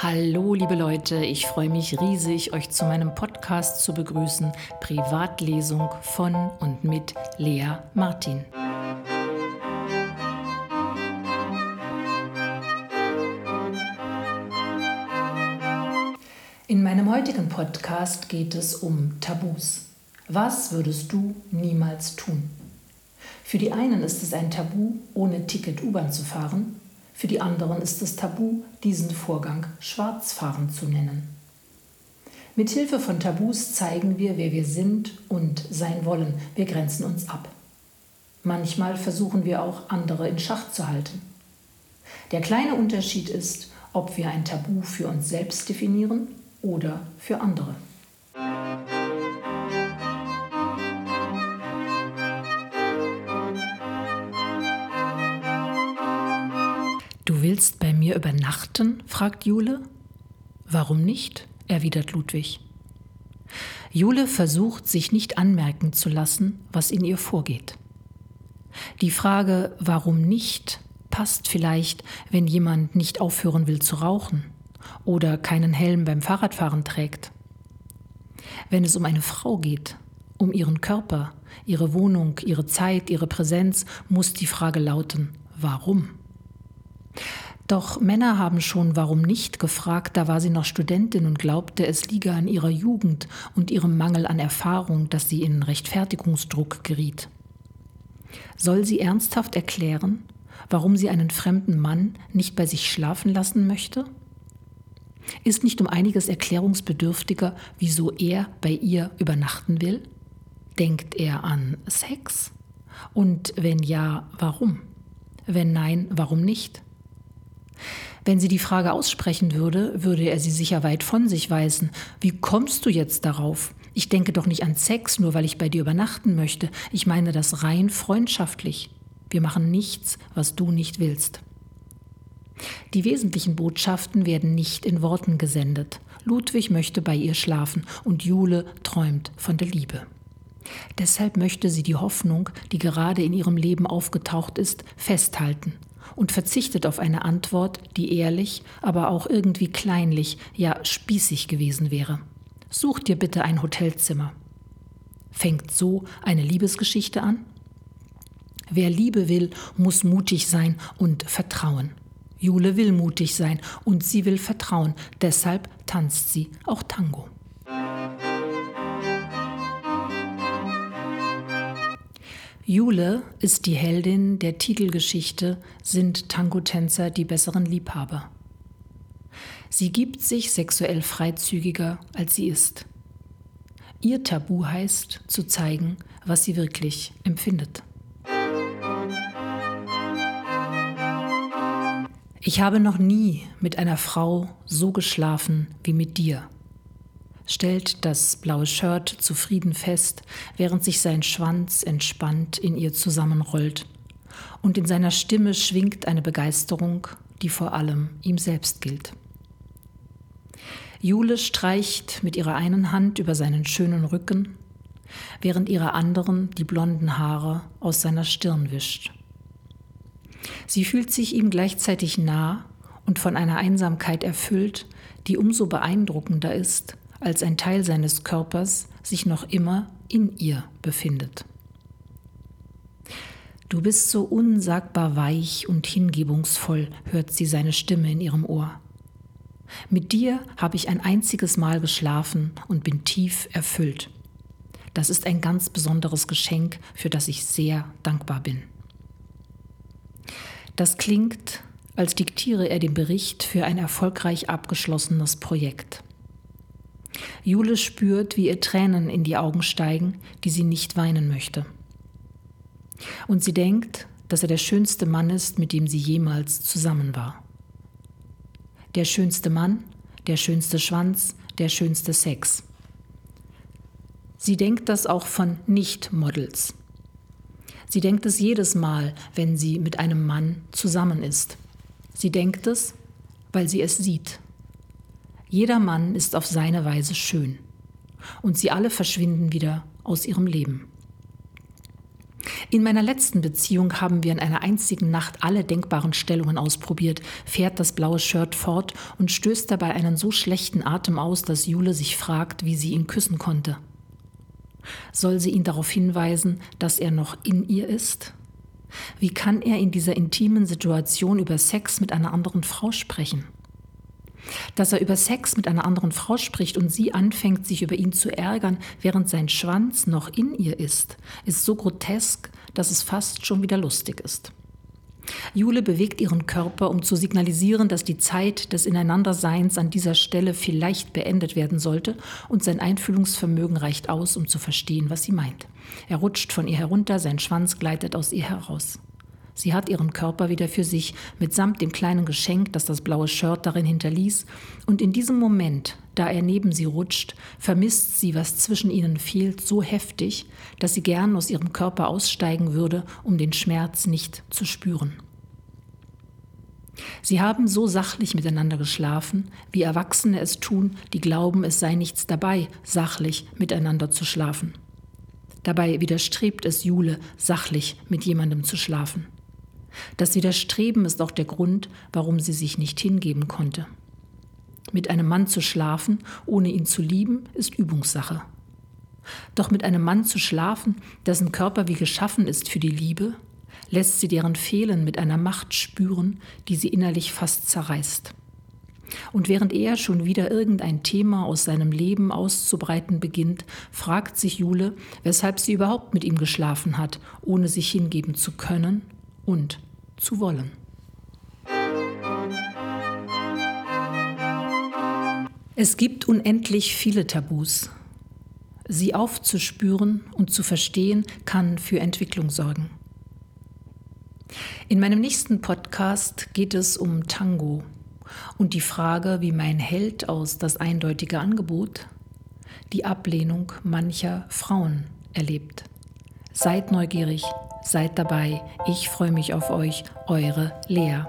Hallo liebe Leute, ich freue mich riesig, euch zu meinem Podcast zu begrüßen, Privatlesung von und mit Lea Martin. In meinem heutigen Podcast geht es um Tabus. Was würdest du niemals tun? Für die einen ist es ein Tabu, ohne Ticket U-Bahn zu fahren, für die anderen ist es tabu, diesen Vorgang Schwarzfahren zu nennen. Mit Hilfe von Tabus zeigen wir, wer wir sind und sein wollen. Wir grenzen uns ab. Manchmal versuchen wir auch, andere in Schach zu halten. Der kleine Unterschied ist, ob wir ein Tabu für uns selbst definieren oder für andere. Du willst bei mir übernachten? fragt Jule. Warum nicht? erwidert Ludwig. Jule versucht, sich nicht anmerken zu lassen, was in ihr vorgeht. Die Frage, warum nicht, passt vielleicht, wenn jemand nicht aufhören will zu rauchen oder keinen Helm beim Fahrradfahren trägt. Wenn es um eine Frau geht, um ihren Körper, ihre Wohnung, ihre Zeit, ihre Präsenz, muss die Frage lauten, warum? Doch Männer haben schon warum nicht gefragt, da war sie noch Studentin und glaubte, es liege an ihrer Jugend und ihrem Mangel an Erfahrung, dass sie in Rechtfertigungsdruck geriet. Soll sie ernsthaft erklären, warum sie einen fremden Mann nicht bei sich schlafen lassen möchte? Ist nicht um einiges erklärungsbedürftiger, wieso er bei ihr übernachten will? Denkt er an Sex? Und wenn ja, warum? Wenn nein, warum nicht? Wenn sie die Frage aussprechen würde, würde er sie sicher weit von sich weisen. Wie kommst du jetzt darauf? Ich denke doch nicht an Sex, nur weil ich bei dir übernachten möchte. Ich meine das rein freundschaftlich. Wir machen nichts, was du nicht willst. Die wesentlichen Botschaften werden nicht in Worten gesendet. Ludwig möchte bei ihr schlafen und Jule träumt von der Liebe. Deshalb möchte sie die Hoffnung, die gerade in ihrem Leben aufgetaucht ist, festhalten und verzichtet auf eine Antwort, die ehrlich, aber auch irgendwie kleinlich, ja spießig gewesen wäre. Such dir bitte ein Hotelzimmer. Fängt so eine Liebesgeschichte an? Wer Liebe will, muss mutig sein und vertrauen. Jule will mutig sein und sie will vertrauen, deshalb tanzt sie auch Tango. Jule ist die Heldin der Titelgeschichte Sind Tango-Tänzer die besseren Liebhaber. Sie gibt sich sexuell freizügiger, als sie ist. Ihr Tabu heißt, zu zeigen, was sie wirklich empfindet. Ich habe noch nie mit einer Frau so geschlafen wie mit dir stellt das blaue Shirt zufrieden fest, während sich sein Schwanz entspannt in ihr zusammenrollt. Und in seiner Stimme schwingt eine Begeisterung, die vor allem ihm selbst gilt. Jule streicht mit ihrer einen Hand über seinen schönen Rücken, während ihre anderen die blonden Haare aus seiner Stirn wischt. Sie fühlt sich ihm gleichzeitig nah und von einer Einsamkeit erfüllt, die umso beeindruckender ist, als ein Teil seines Körpers sich noch immer in ihr befindet. Du bist so unsagbar weich und hingebungsvoll, hört sie seine Stimme in ihrem Ohr. Mit dir habe ich ein einziges Mal geschlafen und bin tief erfüllt. Das ist ein ganz besonderes Geschenk, für das ich sehr dankbar bin. Das klingt, als diktiere er den Bericht für ein erfolgreich abgeschlossenes Projekt. Jule spürt, wie ihr Tränen in die Augen steigen, die sie nicht weinen möchte. Und sie denkt, dass er der schönste Mann ist, mit dem sie jemals zusammen war. Der schönste Mann, der schönste Schwanz, der schönste Sex. Sie denkt das auch von Nicht-Models. Sie denkt es jedes Mal, wenn sie mit einem Mann zusammen ist. Sie denkt es, weil sie es sieht. Jeder Mann ist auf seine Weise schön. Und sie alle verschwinden wieder aus ihrem Leben. In meiner letzten Beziehung haben wir in einer einzigen Nacht alle denkbaren Stellungen ausprobiert, fährt das blaue Shirt fort und stößt dabei einen so schlechten Atem aus, dass Jule sich fragt, wie sie ihn küssen konnte. Soll sie ihn darauf hinweisen, dass er noch in ihr ist? Wie kann er in dieser intimen Situation über Sex mit einer anderen Frau sprechen? Dass er über Sex mit einer anderen Frau spricht und sie anfängt, sich über ihn zu ärgern, während sein Schwanz noch in ihr ist, ist so grotesk, dass es fast schon wieder lustig ist. Jule bewegt ihren Körper, um zu signalisieren, dass die Zeit des Ineinanderseins an dieser Stelle vielleicht beendet werden sollte, und sein Einfühlungsvermögen reicht aus, um zu verstehen, was sie meint. Er rutscht von ihr herunter, sein Schwanz gleitet aus ihr heraus. Sie hat ihren Körper wieder für sich, mitsamt dem kleinen Geschenk, das das blaue Shirt darin hinterließ, und in diesem Moment, da er neben sie rutscht, vermisst sie, was zwischen ihnen fehlt, so heftig, dass sie gern aus ihrem Körper aussteigen würde, um den Schmerz nicht zu spüren. Sie haben so sachlich miteinander geschlafen, wie Erwachsene es tun, die glauben, es sei nichts dabei, sachlich miteinander zu schlafen. Dabei widerstrebt es Jule, sachlich mit jemandem zu schlafen. Das Widerstreben ist auch der Grund, warum sie sich nicht hingeben konnte. Mit einem Mann zu schlafen, ohne ihn zu lieben, ist Übungssache. Doch mit einem Mann zu schlafen, dessen Körper wie geschaffen ist für die Liebe, lässt sie deren Fehlen mit einer Macht spüren, die sie innerlich fast zerreißt. Und während er schon wieder irgendein Thema aus seinem Leben auszubreiten beginnt, fragt sich Jule, weshalb sie überhaupt mit ihm geschlafen hat, ohne sich hingeben zu können und zu wollen. Es gibt unendlich viele Tabus. Sie aufzuspüren und zu verstehen, kann für Entwicklung sorgen. In meinem nächsten Podcast geht es um Tango und die Frage, wie mein Held aus das eindeutige Angebot die Ablehnung mancher Frauen erlebt. Seid neugierig, seid dabei. Ich freue mich auf euch, eure Lea.